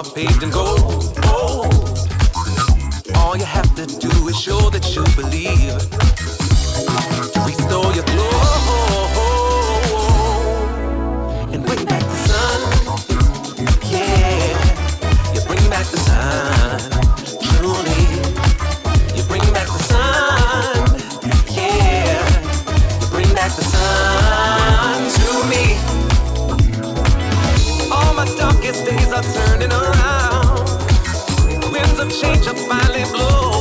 are paved in gold. All you have to do is show that you believe to restore your glory and bring back the sun. Yeah, you bring back the sun. Truly, you bring back the sun. Yeah, you bring back the sun. turning around. Winds of change are finally blowing.